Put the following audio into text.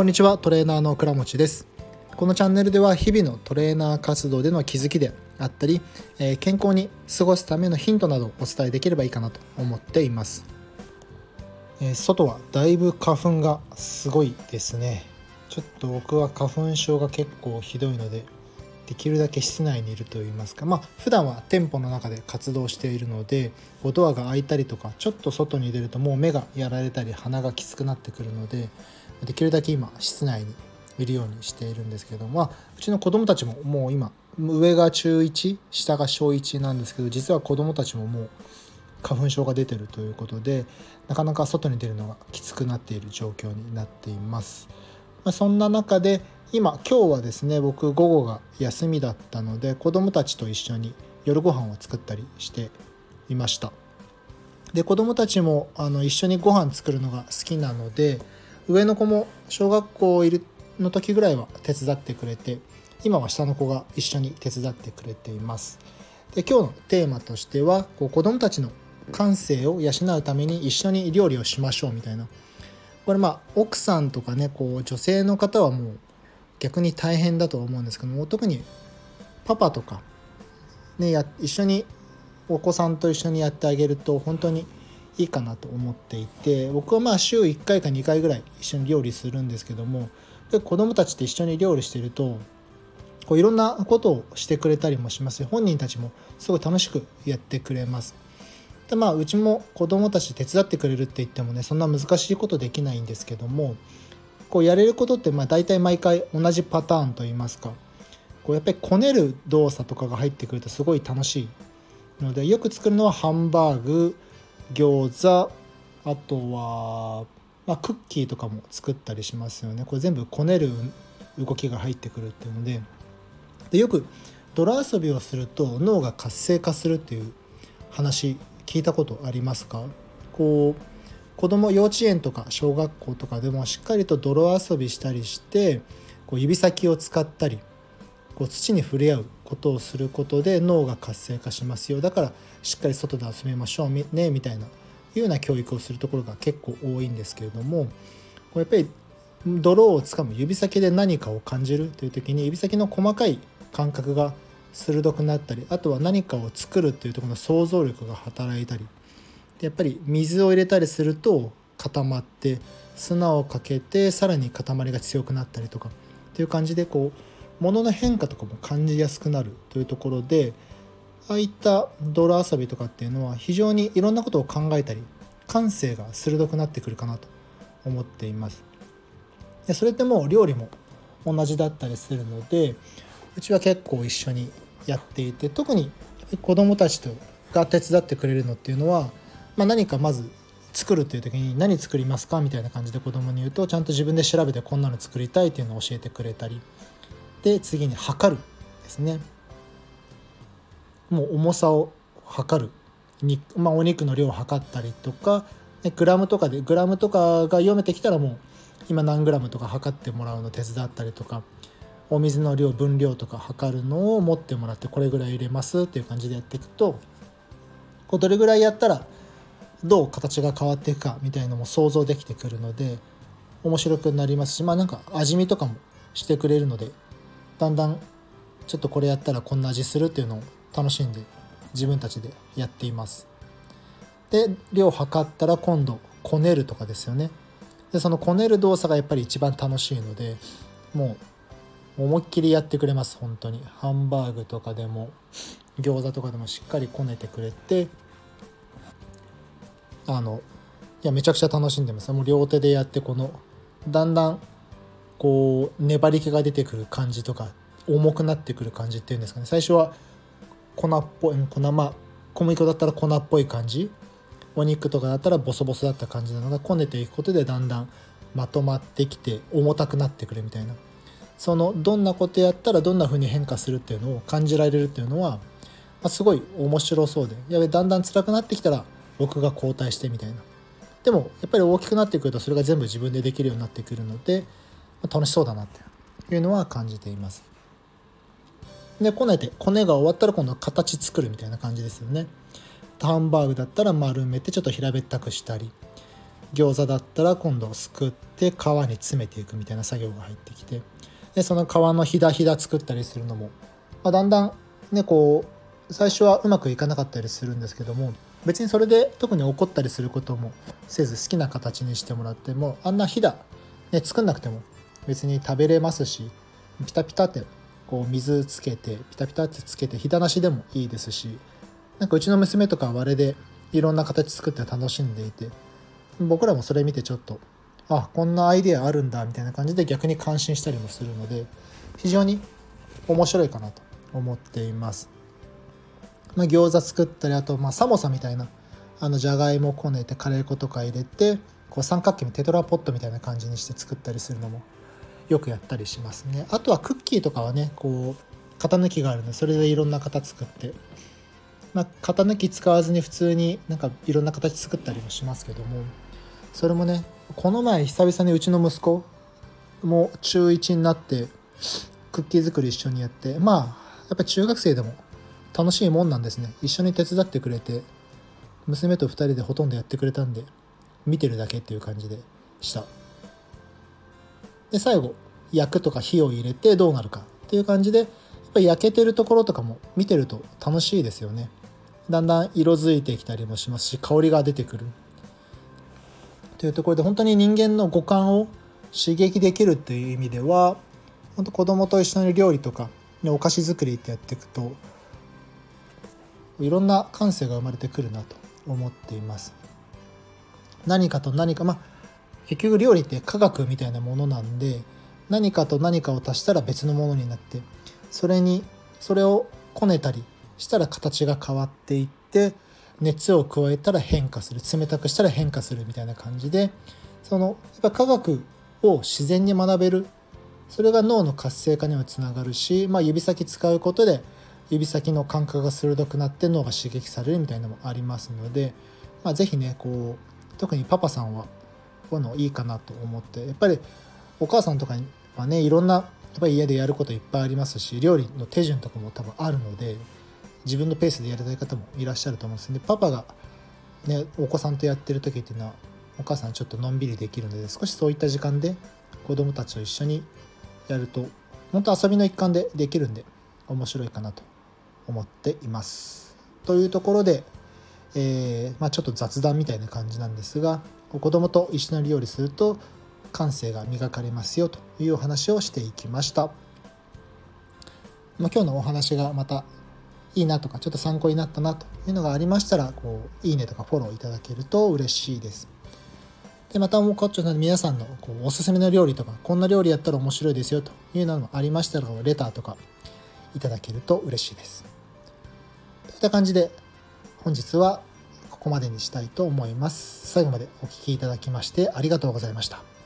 こんにちはトレーナーの倉持です。このチャンネルでは日々のトレーナー活動での気づきであったり、えー、健康に過ごすためのヒントなどをお伝えできればいいかなと思っています、えー、外はだいぶ花粉がすごいですね。ちょっと僕は花粉症が結構ひどいのでできるだけ室内にいるといいますか。まあ普段は店舗の中で活動しているのでドアが開いたりとかちょっと外に出るともう目がやられたり鼻がきつくなってくるのでできるだけ今室内にいるようにしているんですけどまあうちの子供たちももう今上が中1下が小1なんですけど実は子供たちももう花粉症が出てるということでなかなか外に出るのがきつくなっている状況になっています。まあ、そんな中で今今日はですね僕午後が休みだったので子供たちと一緒に夜ご飯を作ったりしていましたで子供たちもあの一緒にご飯作るのが好きなので上の子も小学校いるの時ぐらいは手伝ってくれて今は下の子が一緒に手伝ってくれています。で今日のテーマとしてはこう子供たちの感性を養うために一緒に料理をしましょうみたいな。これまあ奥さんとかねこう女性の方はもう逆に大変だと思うんですけども特にパパとか、ね、や一緒にお子さんと一緒にやってあげると本当にいいかなと思っていて僕はまあ週1回か2回ぐらい一緒に料理するんですけどもで子供たちって一緒に料理してるとこういろんなことをしてくれたりもします本人たちもすごい楽しくやってくれます。でまあうちも子供たち手伝ってくれるって言ってもねそんな難しいことできないんですけどもこうやれることってまあ大体毎回同じパターンといいますかこうやっぱりこねる動作とかが入ってくるとすごい楽しいのでよく作るのはハンバーグ餃子あとは、まあ、クッキーとかも作ったりしますよね。これ全部こねる動きが入ってくるっていうので。でよく泥遊びをすると脳が活性化するっていう話聞いたことありますか？こう子供幼稚園とか小学校とかでもしっかりと泥遊びしたりしてこう指先を使ったりこう土に触れ合うことをすることで脳が活性化しますよ。だからしっかり外で遊びましょう。ねみたいないうような教育をするところが結構多いんですけれどもこうやっぱり泥をつかむ指先で何かを感じるという時に指先の細かい感覚が鋭くなったりあとは何かを作るっていうところの想像力が働いたりでやっぱり水を入れたりすると固まって砂をかけてさらに塊が強くなったりとかっていう感じでこう物の変化とかも感じやすくなるというところでああいった泥遊びとかっていうのは非常にいろんなことを考えたり感性が鋭くなってくるかなと思っています。でそれってもう料理も同じだったりするのでうちは結構一緒にやっていて特に子供たちとが手伝ってくれるのっていうのはまあ、何かまず作るっていう時に何作りますかみたいな感じで子供に言うとちゃんと自分で調べてこんなの作りたいっていうのを教えてくれたりで次に測るですね。もう重さを測る。に、まあ、お肉の量を測ったりとかグラムとかでグラムとかが読めてきたらもう今何グラムとか測ってもらうの手伝ったりとかお水の量分量とか測るのを持ってもらってこれぐらい入れますっていう感じでやっていくとこうどれぐらいやったらどう形が変わっていくかみたいなのも想像できてくるので面白くなりますしまあなんか味見とかもしてくれるのでだんだんちょっとこれやったらこんな味するっていうのを楽しんで自分たちでやっています。で量測ったら今度こねるとかですよね。でそのこねる動作がやっぱり一番楽しいのでもう思いっきりやってくれます。本当にハンバーグとかでも餃子とかでもしっかりこねてくれてあのいやめちゃくちゃ楽しんでます。もう両手でやってこのだんだんこう粘り気が出てくる感じとか重くなってくる感じっていうんですかね。最初は粉っぽい粉まあ小麦粉だったら粉っぽい感じ。お肉とかだったらボソボソだった感じなのがこねていくことでだんだんまとまってきて重たくなってくるみたいな。そのどんなことやったらどんな風に変化するっていうのを感じられるっていうのは、まあ、すごい面白そうで。やべだんだん辛くなってきたら僕が交代してみたいな。でもやっぱり大きくなってくるとそれが全部自分でできるようになってくるので楽しそうだなっていうのは感じています。でこねてこねが終わったら今度は形作るみたいな感じですよね。ハンバーグだったら丸めてちょっと平べったくしたり餃子だったら今度すくって皮に詰めていくみたいな作業が入ってきてでその皮のひだひだ作ったりするのも、まあ、だんだんねこう最初はうまくいかなかったりするんですけども別にそれで特に怒ったりすることもせず好きな形にしてもらってもあんなひだ、ね、作んなくても別に食べれますしピタピタってこう水つけてピタピタってつけてひだなしでもいいですしなんかうちの娘とかはあれでいろんな形作って楽しんでいて僕らもそれ見てちょっとあこんなアイデアあるんだみたいな感じで逆に感心したりもするので非常に面白いかなと思っています。まあ、餃子作ったりあとまあサモサみたいなあのじゃがいもこねてカレー粉とか入れてこう三角形のテトラポットみたいな感じにして作ったりするのもよくやったりしますね。あとはクッキーとかはねこう型抜きがあるのでそれでいろんな型作って。まあ、型抜き使わずに普通になんかいろんな形作ったりもしますけども。それもねこの前久々にうちの息子も中1になってクッキー作り一緒にやってまあやっぱり中学生でも楽しいもんなんですね。一緒に手伝ってくれて娘と2人でほとんどやってくれたんで見てるだけっていう感じでした。で最後焼くとか火を入れてどうなるかっていう感じでやっぱり焼けてるところとかも見てると楽しいですよね。だんだん色づいてきたりもしますし香りが出てくる。というところで本当に人間の五感を刺激できるっていう意味では本当子供と一緒に料理とかお菓子作りってやっていくといろんな感性が生まれてくるなと思っています。何かと何かまあ結局料理って科学みたいなものなんで何かと何かを足したら別のものになってそれにそれをこねたりしたら形が変わっていって熱を加えたら変化する冷たくしたら変化するみたいな感じでそのやっぱ科学を自然に学べる。それが脳の活性化にはつながるし、まあ、指先使うことで指先の感覚が鋭くなって脳が刺激されるみたいなのもありますので、まあ、是非ねこう特にパパさんはこういうのいいかなと思ってやっぱりお母さんとかはねいろんなやっぱり家でやることいっぱいありますし料理の手順とかも多分あるので自分のペースでやりたい方もいらっしゃると思うんですでパパが、ね、お子さんとやってる時っていうのはお母さんちょっとのんびりできるので少しそういった時間で子供たちと一緒にやると本当遊びの一環でできるんで面白いかなと思っています。というところで、えー、まあ、ちょっと雑談みたいな感じなんですが子供と一緒に料理すると感性が磨かれますよというお話をしていきました。まあ、今日のお話がまたいいなとかちょっと参考になったなというのがありましたらこういいねとかフォローいただけると嬉しいです。でまたもうこっちの皆さんのこうおすすめの料理とかこんな料理やったら面白いですよというのもありましたらレターとかいただけると嬉しいです。といった感じで本日はここまでにしたいと思います。最後までお聴きいただきましてありがとうございました。